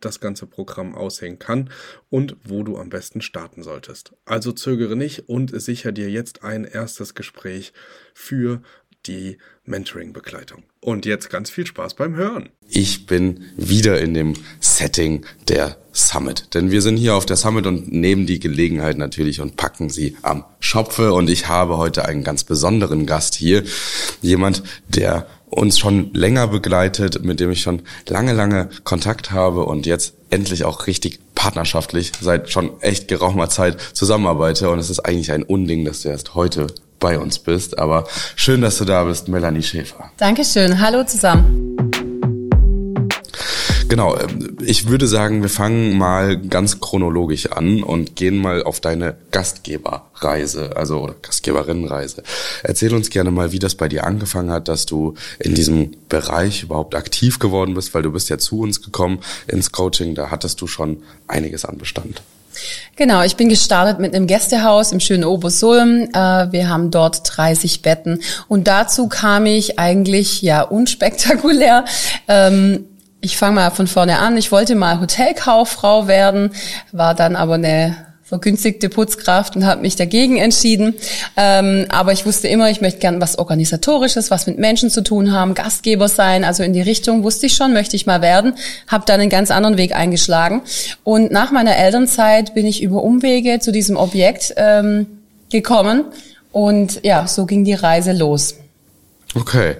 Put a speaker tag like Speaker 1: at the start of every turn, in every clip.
Speaker 1: das ganze Programm aussehen kann und wo du am besten starten solltest. Also zögere nicht und sicher dir jetzt ein erstes Gespräch für die Mentoring-Begleitung. Und jetzt ganz viel Spaß beim Hören.
Speaker 2: Ich bin wieder in dem Setting der Summit. Denn wir sind hier auf der Summit und nehmen die Gelegenheit natürlich und packen sie am Schopfe. Und ich habe heute einen ganz besonderen Gast hier. Jemand, der uns schon länger begleitet, mit dem ich schon lange, lange Kontakt habe und jetzt endlich auch richtig partnerschaftlich seit schon echt geraumer Zeit zusammenarbeite. Und es ist eigentlich ein Unding, dass du erst heute bei uns bist. Aber schön, dass du da bist, Melanie Schäfer.
Speaker 3: Dankeschön. Hallo zusammen.
Speaker 2: Genau, ähm, ich würde sagen, wir fangen mal ganz chronologisch an und gehen mal auf deine Gastgeberreise, also oder Gastgeberinnenreise. Erzähl uns gerne mal, wie das bei dir angefangen hat, dass du in diesem Bereich überhaupt aktiv geworden bist, weil du bist ja zu uns gekommen ins Coaching, da hattest du schon einiges an Bestand.
Speaker 3: Genau, ich bin gestartet mit einem Gästehaus im schönen Obersulm. Äh, wir haben dort 30 Betten und dazu kam ich eigentlich ja unspektakulär. Ähm, ich fange mal von vorne an. Ich wollte mal Hotelkauffrau werden, war dann aber eine vergünstigte Putzkraft und habe mich dagegen entschieden. Ähm, aber ich wusste immer, ich möchte gern was Organisatorisches, was mit Menschen zu tun haben, Gastgeber sein. Also in die Richtung wusste ich schon, möchte ich mal werden. Habe dann einen ganz anderen Weg eingeschlagen. Und nach meiner Elternzeit bin ich über Umwege zu diesem Objekt ähm, gekommen. Und ja, so ging die Reise los.
Speaker 2: Okay,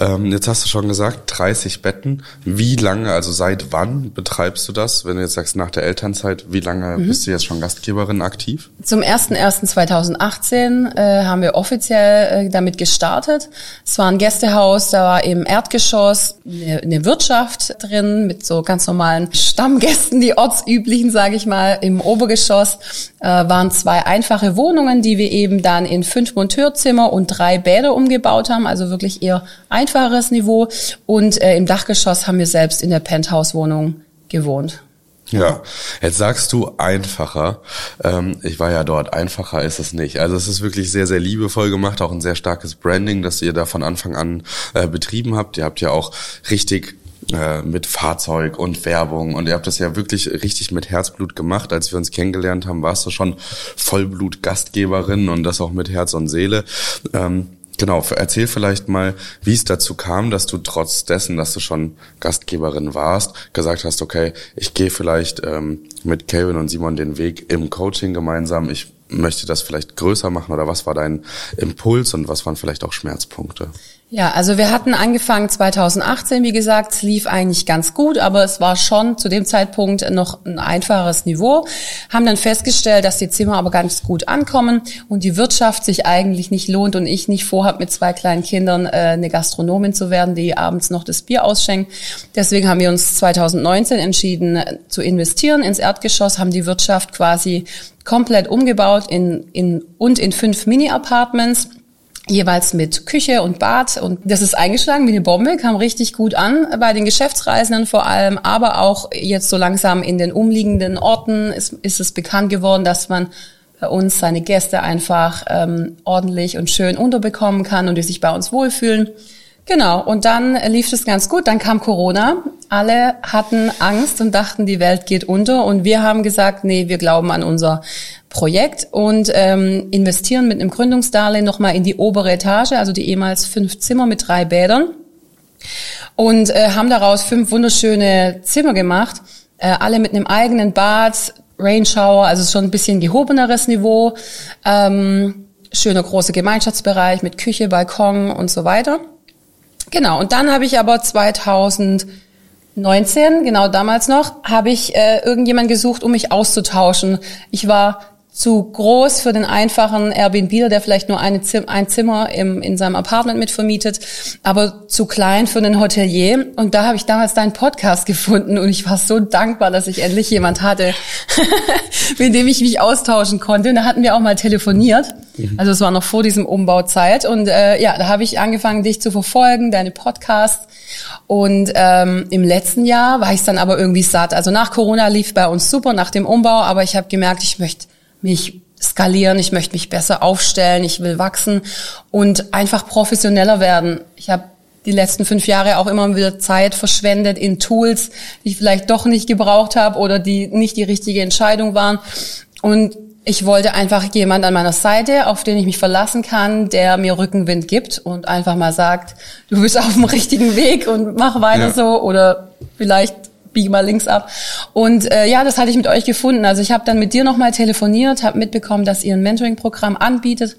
Speaker 2: ähm, jetzt hast du schon gesagt, 30 Betten. Wie lange, also seit wann betreibst du das? Wenn du jetzt sagst, nach der Elternzeit, wie lange mhm. bist du jetzt schon Gastgeberin aktiv?
Speaker 3: Zum 01.01.2018 äh, haben wir offiziell äh, damit gestartet. Es war ein Gästehaus, da war im Erdgeschoss eine, eine Wirtschaft drin mit so ganz normalen Stammgästen, die ortsüblichen, sage ich mal. Im Obergeschoss äh, waren zwei einfache Wohnungen, die wir eben dann in fünf Monteurzimmer und drei Bäder umgebaut haben. Also also wirklich eher einfacheres Niveau. Und äh, im Dachgeschoss haben wir selbst in der Penthouse-Wohnung gewohnt.
Speaker 2: Ja, jetzt sagst du einfacher. Ähm, ich war ja dort. Einfacher ist es nicht. Also es ist wirklich sehr, sehr liebevoll gemacht. Auch ein sehr starkes Branding, das ihr da von Anfang an äh, betrieben habt. Ihr habt ja auch richtig äh, mit Fahrzeug und Werbung und ihr habt das ja wirklich richtig mit Herzblut gemacht. Als wir uns kennengelernt haben, warst du schon Vollblut-Gastgeberin und das auch mit Herz und Seele. Ähm, Genau, erzähl vielleicht mal, wie es dazu kam, dass du trotz dessen, dass du schon Gastgeberin warst, gesagt hast, okay, ich gehe vielleicht ähm, mit Kevin und Simon den Weg im Coaching gemeinsam, ich möchte das vielleicht größer machen oder was war dein Impuls und was waren vielleicht auch Schmerzpunkte?
Speaker 3: Ja, also wir hatten angefangen 2018, wie gesagt, es lief eigentlich ganz gut, aber es war schon zu dem Zeitpunkt noch ein einfaches Niveau, haben dann festgestellt, dass die Zimmer aber ganz gut ankommen und die Wirtschaft sich eigentlich nicht lohnt und ich nicht vorhabe, mit zwei kleinen Kindern äh, eine Gastronomin zu werden, die abends noch das Bier ausschenkt. Deswegen haben wir uns 2019 entschieden äh, zu investieren ins Erdgeschoss, haben die Wirtschaft quasi komplett umgebaut in, in, und in fünf Mini-Apartments jeweils mit Küche und Bad und das ist eingeschlagen wie eine Bombe, kam richtig gut an bei den Geschäftsreisenden vor allem, aber auch jetzt so langsam in den umliegenden Orten ist, ist es bekannt geworden, dass man bei uns seine Gäste einfach ähm, ordentlich und schön unterbekommen kann und die sich bei uns wohlfühlen. Genau, und dann lief es ganz gut. Dann kam Corona. Alle hatten Angst und dachten, die Welt geht unter. Und wir haben gesagt, nee, wir glauben an unser Projekt und ähm, investieren mit einem Gründungsdarlehen nochmal in die obere Etage, also die ehemals fünf Zimmer mit drei Bädern. Und äh, haben daraus fünf wunderschöne Zimmer gemacht, äh, alle mit einem eigenen Bad, Rain Shower, also schon ein bisschen gehobeneres Niveau. Ähm, schöner großer Gemeinschaftsbereich mit Küche, Balkon und so weiter. Genau, und dann habe ich aber 2019, genau damals noch, habe ich äh, irgendjemand gesucht, um mich auszutauschen. Ich war zu groß für den einfachen Airbnb, der vielleicht nur eine Zim ein Zimmer im, in seinem Apartment mitvermietet, aber zu klein für einen Hotelier. Und da habe ich damals deinen Podcast gefunden und ich war so dankbar, dass ich endlich jemand hatte, mit dem ich mich austauschen konnte. Und da hatten wir auch mal telefoniert. Mhm. Also es war noch vor diesem Umbauzeit. Und äh, ja, da habe ich angefangen, dich zu verfolgen, deine Podcasts. Und ähm, im letzten Jahr war ich dann aber irgendwie satt. Also nach Corona lief bei uns super, nach dem Umbau, aber ich habe gemerkt, ich möchte mich skalieren, ich möchte mich besser aufstellen, ich will wachsen und einfach professioneller werden. Ich habe die letzten fünf Jahre auch immer wieder Zeit verschwendet in Tools, die ich vielleicht doch nicht gebraucht habe oder die nicht die richtige Entscheidung waren. Und ich wollte einfach jemand an meiner Seite, auf den ich mich verlassen kann, der mir Rückenwind gibt und einfach mal sagt, du bist auf dem richtigen Weg und mach weiter ja. so oder vielleicht biege mal links ab. Und äh, ja, das hatte ich mit euch gefunden. Also ich habe dann mit dir nochmal telefoniert, habe mitbekommen, dass ihr ein Mentoring-Programm anbietet.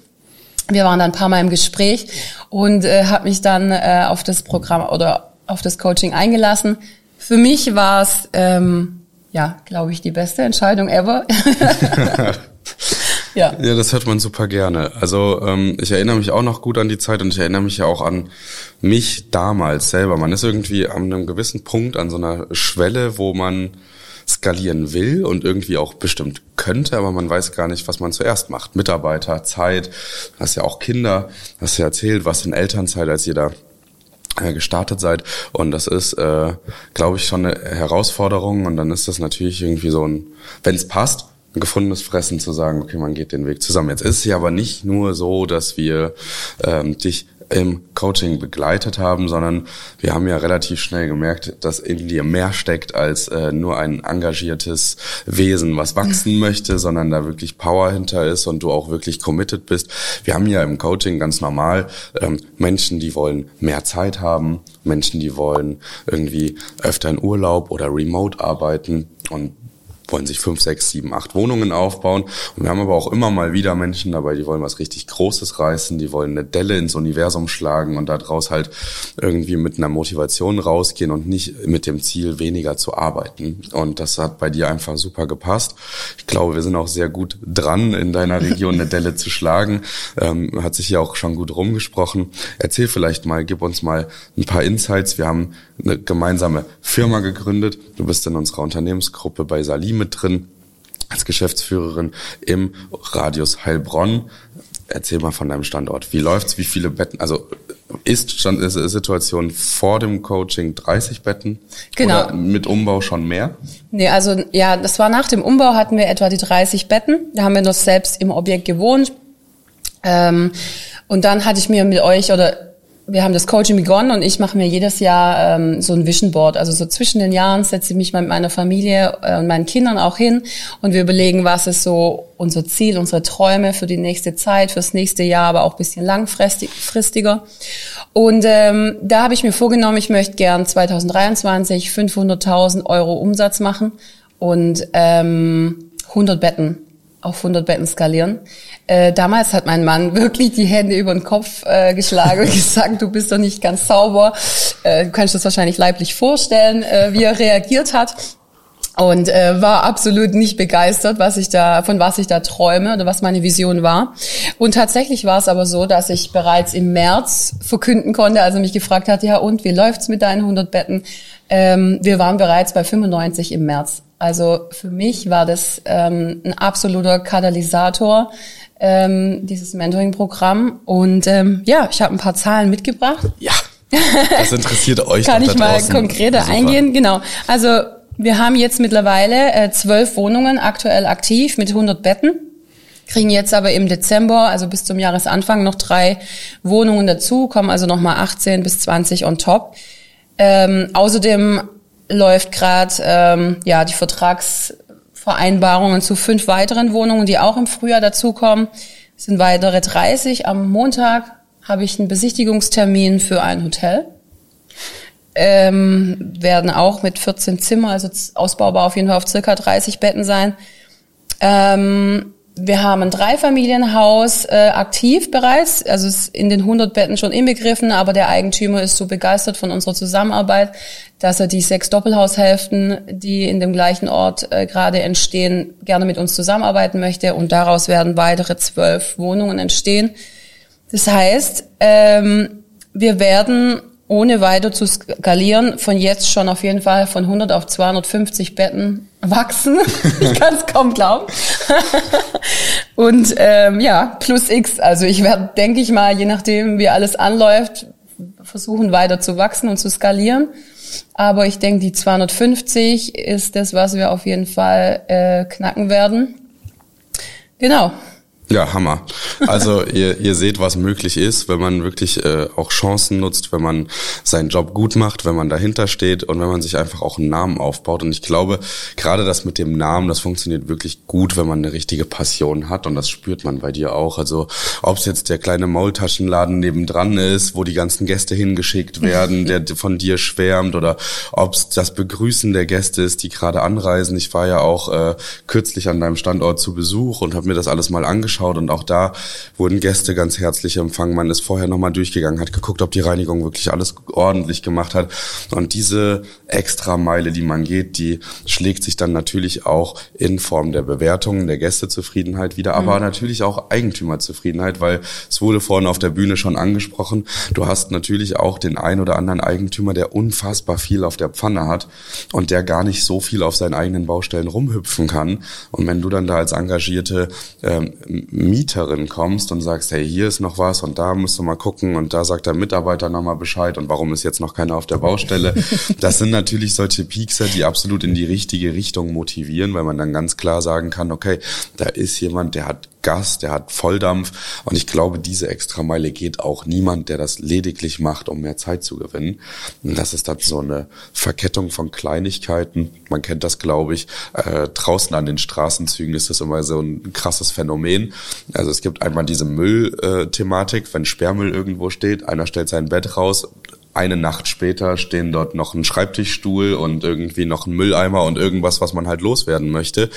Speaker 3: Wir waren dann ein paar Mal im Gespräch und äh, habe mich dann äh, auf das Programm oder auf das Coaching eingelassen. Für mich war es, ähm, ja, glaube ich, die beste Entscheidung ever.
Speaker 2: Ja. ja, das hört man super gerne. Also ähm, ich erinnere mich auch noch gut an die Zeit und ich erinnere mich ja auch an mich damals selber. Man ist irgendwie an einem gewissen Punkt, an so einer Schwelle, wo man skalieren will und irgendwie auch bestimmt könnte, aber man weiß gar nicht, was man zuerst macht. Mitarbeiter, Zeit, hast ja auch Kinder, hast ja erzählt, was in Elternzeit, als ihr da äh, gestartet seid und das ist, äh, glaube ich, schon eine Herausforderung und dann ist das natürlich irgendwie so ein, wenn es passt, ein gefundenes Fressen zu sagen, okay, man geht den Weg zusammen. Jetzt ist es ja aber nicht nur so, dass wir ähm, dich im Coaching begleitet haben, sondern wir haben ja relativ schnell gemerkt, dass in dir mehr steckt als äh, nur ein engagiertes Wesen, was wachsen möchte, sondern da wirklich Power hinter ist und du auch wirklich committed bist. Wir haben ja im Coaching ganz normal ähm, Menschen, die wollen mehr Zeit haben, Menschen, die wollen irgendwie öfter in Urlaub oder remote arbeiten und wollen sich fünf, sechs, sieben, acht Wohnungen aufbauen. Und wir haben aber auch immer mal wieder Menschen dabei, die wollen was richtig Großes reißen, die wollen eine Delle ins Universum schlagen und daraus halt irgendwie mit einer Motivation rausgehen und nicht mit dem Ziel, weniger zu arbeiten. Und das hat bei dir einfach super gepasst. Ich glaube, wir sind auch sehr gut dran, in deiner Region eine Delle zu schlagen. Ähm, hat sich hier auch schon gut rumgesprochen. Erzähl vielleicht mal, gib uns mal ein paar Insights. Wir haben eine gemeinsame Firma gegründet. Du bist in unserer Unternehmensgruppe bei Salim mit drin als Geschäftsführerin im Radius Heilbronn. Erzähl mal von deinem Standort. Wie läuft's? Wie viele Betten? Also ist schon ist Situation vor dem Coaching 30 Betten?
Speaker 3: Genau.
Speaker 2: Oder mit Umbau schon mehr?
Speaker 3: Nee, also ja, das war nach dem Umbau hatten wir etwa die 30 Betten. Da haben wir noch selbst im Objekt gewohnt. Ähm, und dann hatte ich mir mit euch oder wir haben das Coaching begonnen und ich mache mir jedes Jahr ähm, so ein Vision Board. Also so zwischen den Jahren setze ich mich mit meiner Familie äh, und meinen Kindern auch hin und wir überlegen, was ist so unser Ziel, unsere Träume für die nächste Zeit, fürs nächste Jahr, aber auch bisschen langfristiger. Und ähm, da habe ich mir vorgenommen, ich möchte gern 2023 500.000 Euro Umsatz machen und ähm, 100 Betten auf 100 Betten skalieren. Äh, damals hat mein Mann wirklich die Hände über den Kopf äh, geschlagen und gesagt, du bist doch nicht ganz sauber. Äh, du kannst das wahrscheinlich leiblich vorstellen, äh, wie er reagiert hat und äh, war absolut nicht begeistert, was ich da von was ich da träume oder was meine Vision war. Und tatsächlich war es aber so, dass ich bereits im März verkünden konnte, also mich gefragt hat, ja und wie läuft's mit deinen 100 Betten? Ähm, wir waren bereits bei 95 im März. Also für mich war das ähm, ein absoluter Katalysator ähm, dieses Mentoring-Programm und ähm, ja, ich habe ein paar Zahlen mitgebracht.
Speaker 2: Ja. Das interessiert euch.
Speaker 3: Kann ich mal konkreter eingehen? Genau. Also wir haben jetzt mittlerweile äh, zwölf Wohnungen aktuell aktiv mit 100 Betten, kriegen jetzt aber im Dezember, also bis zum Jahresanfang, noch drei Wohnungen dazu, kommen also nochmal 18 bis 20 on top. Ähm, außerdem läuft gerade ähm, ja die Vertragsvereinbarungen zu fünf weiteren Wohnungen, die auch im Frühjahr dazukommen. Es sind weitere 30. Am Montag habe ich einen Besichtigungstermin für ein Hotel ähm, werden auch mit 14 Zimmer, also ausbaubar auf jeden Fall auf circa 30 Betten sein. Ähm, wir haben ein Dreifamilienhaus äh, aktiv bereits, also ist in den 100 Betten schon inbegriffen, aber der Eigentümer ist so begeistert von unserer Zusammenarbeit, dass er die sechs Doppelhaushälften, die in dem gleichen Ort äh, gerade entstehen, gerne mit uns zusammenarbeiten möchte und daraus werden weitere zwölf Wohnungen entstehen. Das heißt, ähm, wir werden ohne weiter zu skalieren, von jetzt schon auf jeden Fall von 100 auf 250 Betten wachsen. ich kann es kaum glauben. und ähm, ja, plus X. Also ich werde, denke ich mal, je nachdem, wie alles anläuft, versuchen weiter zu wachsen und zu skalieren. Aber ich denke, die 250 ist das, was wir auf jeden Fall äh, knacken werden. Genau.
Speaker 2: Ja, Hammer. Also ihr, ihr seht, was möglich ist, wenn man wirklich äh, auch Chancen nutzt, wenn man seinen Job gut macht, wenn man dahinter steht und wenn man sich einfach auch einen Namen aufbaut. Und ich glaube, gerade das mit dem Namen, das funktioniert wirklich gut, wenn man eine richtige Passion hat. Und das spürt man bei dir auch. Also ob es jetzt der kleine Maultaschenladen nebendran ist, wo die ganzen Gäste hingeschickt werden, der von dir schwärmt, oder ob es das Begrüßen der Gäste ist, die gerade anreisen. Ich war ja auch äh, kürzlich an deinem Standort zu Besuch und habe mir das alles mal angeschaut angeschaut und auch da wurden Gäste ganz herzlich empfangen. Man ist vorher nochmal durchgegangen, hat geguckt, ob die Reinigung wirklich alles ordentlich gemacht hat. Und diese extra Meile, die man geht, die schlägt sich dann natürlich auch in Form der Bewertungen, der Gästezufriedenheit wieder, aber mhm. natürlich auch Eigentümerzufriedenheit, weil es wurde vorhin auf der Bühne schon angesprochen. Du hast natürlich auch den ein oder anderen Eigentümer, der unfassbar viel auf der Pfanne hat und der gar nicht so viel auf seinen eigenen Baustellen rumhüpfen kann. Und wenn du dann da als engagierte ähm, Mieterin kommst und sagst, hey, hier ist noch was und da musst du mal gucken und da sagt der Mitarbeiter nochmal Bescheid und warum ist jetzt noch keiner auf der Baustelle. Das sind natürlich solche Piekser, die absolut in die richtige Richtung motivieren, weil man dann ganz klar sagen kann, okay, da ist jemand, der hat Gas, der hat Volldampf und ich glaube, diese Extrameile geht auch niemand, der das lediglich macht, um mehr Zeit zu gewinnen. Und das ist dann so eine Verkettung von Kleinigkeiten. Man kennt das, glaube ich. Äh, draußen an den Straßenzügen ist das immer so ein krasses Phänomen. Also es gibt einmal diese Müll-Thematik, wenn Sperrmüll irgendwo steht, einer stellt sein Bett raus, eine Nacht später stehen dort noch ein Schreibtischstuhl und irgendwie noch ein Mülleimer und irgendwas, was man halt loswerden möchte.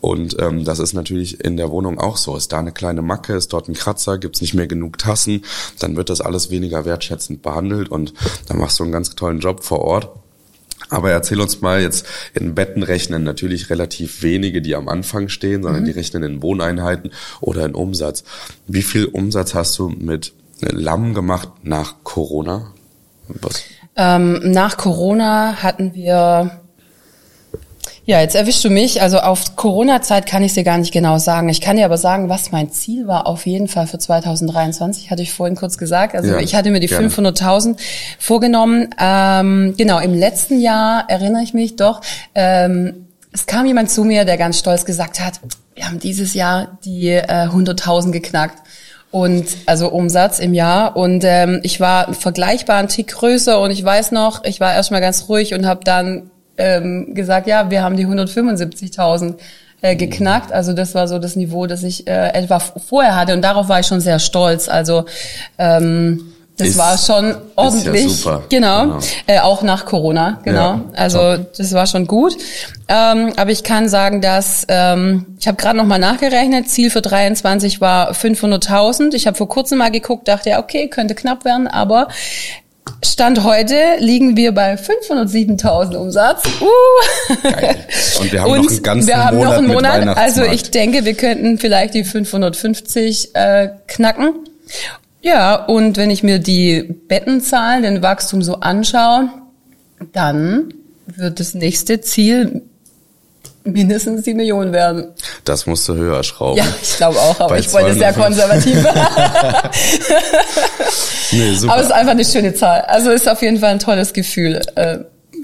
Speaker 2: Und ähm, das ist natürlich in der Wohnung auch so. Ist da eine kleine Macke, ist dort ein Kratzer, gibt's nicht mehr genug Tassen, dann wird das alles weniger wertschätzend behandelt und dann machst du einen ganz tollen Job vor Ort. Aber erzähl uns mal jetzt, in Betten rechnen natürlich relativ wenige, die am Anfang stehen, sondern mhm. die rechnen in Wohneinheiten oder in Umsatz. Wie viel Umsatz hast du mit Lamm gemacht nach Corona?
Speaker 3: Was? Ähm, nach Corona hatten wir ja, jetzt erwischst du mich. Also auf Corona-Zeit kann ich dir gar nicht genau sagen. Ich kann dir aber sagen, was mein Ziel war auf jeden Fall für 2023, hatte ich vorhin kurz gesagt. Also ja, ich hatte mir die 500.000 vorgenommen. Ähm, genau, im letzten Jahr erinnere ich mich doch, ähm, es kam jemand zu mir, der ganz stolz gesagt hat, wir haben dieses Jahr die äh, 100.000 geknackt und also Umsatz im Jahr und ähm, ich war vergleichbar ein Tick größer und ich weiß noch, ich war erstmal ganz ruhig und habe dann ähm, gesagt, ja, wir haben die 175.000 äh, geknackt. Also das war so das Niveau, das ich äh, etwa vorher hatte und darauf war ich schon sehr stolz. Also ähm, das ist, war schon ordentlich. Ist ja super. Genau. genau. Äh, auch nach Corona, genau. Ja, also top. das war schon gut. Ähm, aber ich kann sagen, dass ähm, ich habe gerade noch mal nachgerechnet. Ziel für 23 war 500.000. Ich habe vor kurzem mal geguckt, dachte ja, okay, könnte knapp werden, aber Stand heute liegen wir bei 507.000 Umsatz. Uh.
Speaker 2: Geil. Und wir haben Und noch einen ganzen
Speaker 3: wir haben
Speaker 2: Monat
Speaker 3: noch einen Monat. Also ich denke, wir könnten vielleicht die 550 äh, knacken. Ja, und wenn ich mir die Bettenzahlen, den Wachstum so anschaue, dann wird das nächste Ziel mindestens die Million werden.
Speaker 2: Das musst du höher schrauben.
Speaker 3: Ja, ich glaube auch, aber Bei ich wollte sehr konservativ. nee, super. Aber es ist einfach eine schöne Zahl. Also ist auf jeden Fall ein tolles Gefühl.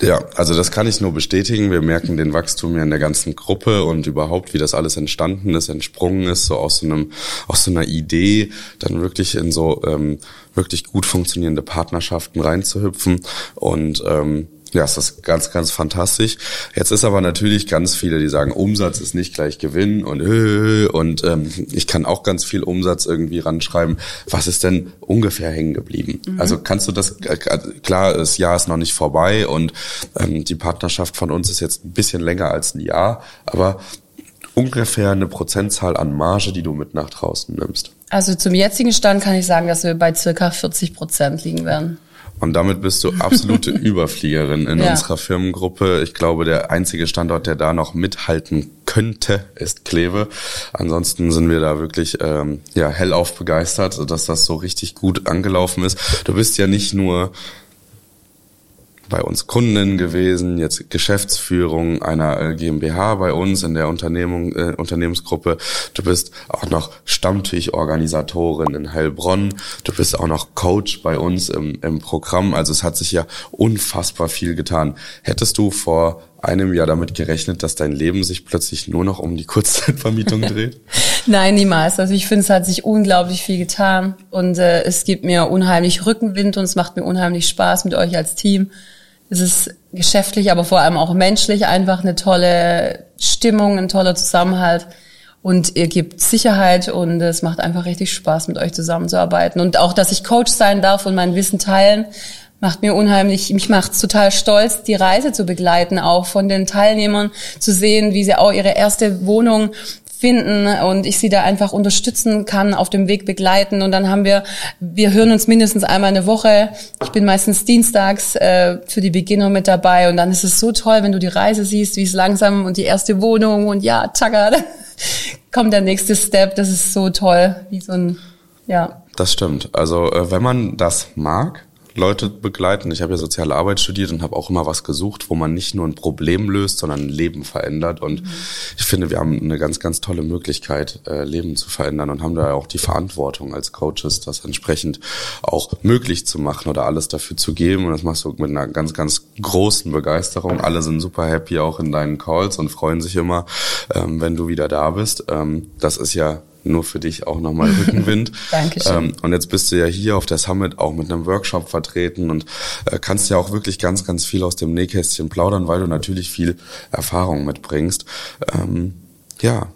Speaker 2: Ja, also das kann ich nur bestätigen. Wir merken den Wachstum ja in der ganzen Gruppe und überhaupt, wie das alles entstanden ist, entsprungen ist, so aus so einem, aus so einer Idee, dann wirklich in so ähm, wirklich gut funktionierende Partnerschaften reinzuhüpfen und ähm, ja, es ist ganz, ganz fantastisch. Jetzt ist aber natürlich ganz viele, die sagen, Umsatz ist nicht gleich Gewinn und äh, und ähm, ich kann auch ganz viel Umsatz irgendwie ranschreiben. Was ist denn ungefähr hängen geblieben? Mhm. Also kannst du das äh, klar, das Jahr ist noch nicht vorbei und ähm, die Partnerschaft von uns ist jetzt ein bisschen länger als ein Jahr, aber ungefähr eine Prozentzahl an Marge, die du mit nach draußen nimmst?
Speaker 3: Also zum jetzigen Stand kann ich sagen, dass wir bei circa 40 Prozent liegen werden.
Speaker 2: Und damit bist du absolute Überfliegerin in ja. unserer Firmengruppe. Ich glaube, der einzige Standort, der da noch mithalten könnte, ist Kleve. Ansonsten sind wir da wirklich ähm, ja hellauf begeistert, dass das so richtig gut angelaufen ist. Du bist ja nicht nur bei uns Kunden gewesen, jetzt Geschäftsführung einer äh, GmbH bei uns in der Unternehmung, äh, Unternehmensgruppe. Du bist auch noch Stammtischorganisatorin in Heilbronn. Du bist auch noch Coach bei uns im, im Programm. Also es hat sich ja unfassbar viel getan. Hättest du vor einem Jahr damit gerechnet, dass dein Leben sich plötzlich nur noch um die Kurzzeitvermietung dreht?
Speaker 3: Nein, niemals. Also ich finde, es hat sich unglaublich viel getan und äh, es gibt mir unheimlich Rückenwind und es macht mir unheimlich Spaß mit euch als Team es ist geschäftlich, aber vor allem auch menschlich einfach eine tolle Stimmung, ein toller Zusammenhalt. Und ihr gebt Sicherheit und es macht einfach richtig Spaß, mit euch zusammenzuarbeiten. Und auch, dass ich Coach sein darf und mein Wissen teilen, macht mir unheimlich, mich macht total stolz, die Reise zu begleiten, auch von den Teilnehmern zu sehen, wie sie auch ihre erste Wohnung finden und ich sie da einfach unterstützen kann, auf dem Weg begleiten. Und dann haben wir, wir hören uns mindestens einmal eine Woche. Ich bin meistens dienstags äh, für die Beginner mit dabei und dann ist es so toll, wenn du die Reise siehst, wie es langsam und die erste Wohnung und ja, tschakka, kommt der nächste Step. Das ist so toll, wie so ein, ja.
Speaker 2: Das stimmt. Also äh, wenn man das mag, Leute begleiten. Ich habe ja soziale Arbeit studiert und habe auch immer was gesucht, wo man nicht nur ein Problem löst, sondern ein Leben verändert. Und mhm. ich finde, wir haben eine ganz, ganz tolle Möglichkeit, äh, Leben zu verändern und haben da auch die Verantwortung als Coaches, das entsprechend auch möglich zu machen oder alles dafür zu geben. Und das machst du mit einer ganz, ganz großen Begeisterung. Alle sind super happy auch in deinen Calls und freuen sich immer, ähm, wenn du wieder da bist. Ähm, das ist ja nur für dich auch nochmal Rückenwind.
Speaker 3: Dankeschön. Ähm,
Speaker 2: und jetzt bist du ja hier auf der Summit auch mit einem Workshop vertreten und äh, kannst ja auch wirklich ganz, ganz viel aus dem Nähkästchen plaudern, weil du natürlich viel Erfahrung mitbringst. Ähm, ja.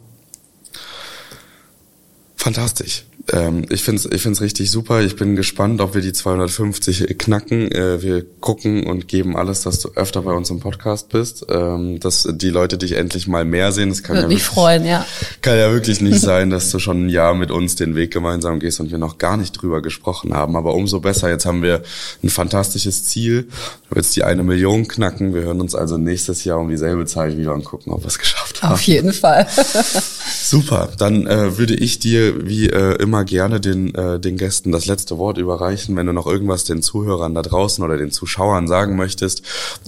Speaker 2: Fantastisch. Ähm, ich finde es ich find's richtig super. Ich bin gespannt, ob wir die 250 knacken. Äh, wir gucken und geben alles, dass du öfter bei uns im Podcast bist, ähm, dass die Leute dich endlich mal mehr sehen. Das kann
Speaker 3: Würde
Speaker 2: ja
Speaker 3: mich wirklich, freuen, ja.
Speaker 2: Kann ja wirklich nicht sein, dass du schon ein Jahr mit uns den Weg gemeinsam gehst und wir noch gar nicht drüber gesprochen haben. Aber umso besser. Jetzt haben wir ein fantastisches Ziel. Du willst die eine Million knacken. Wir hören uns also nächstes Jahr um dieselbe Zeit wieder und gucken, ob wir es geschafft haben.
Speaker 3: Auf jeden Fall.
Speaker 2: Super. Dann äh, würde ich dir wie äh, immer gerne den, äh, den Gästen das letzte Wort überreichen, wenn du noch irgendwas den Zuhörern da draußen oder den Zuschauern sagen möchtest.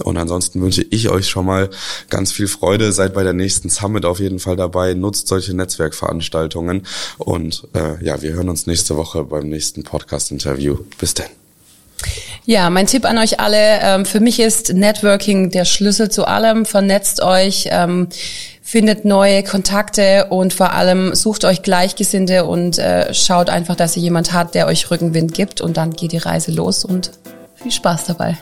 Speaker 2: Und ansonsten wünsche ich euch schon mal ganz viel Freude. Seid bei der nächsten Summit auf jeden Fall dabei. Nutzt solche Netzwerkveranstaltungen. Und äh, ja, wir hören uns nächste Woche beim nächsten Podcast-Interview. Bis denn.
Speaker 3: Ja, mein Tipp an euch alle, ähm, für mich ist Networking der Schlüssel zu allem. Vernetzt euch, ähm, findet neue Kontakte und vor allem sucht euch Gleichgesinnte und äh, schaut einfach, dass ihr jemand hat, der euch Rückenwind gibt und dann geht die Reise los und viel Spaß dabei.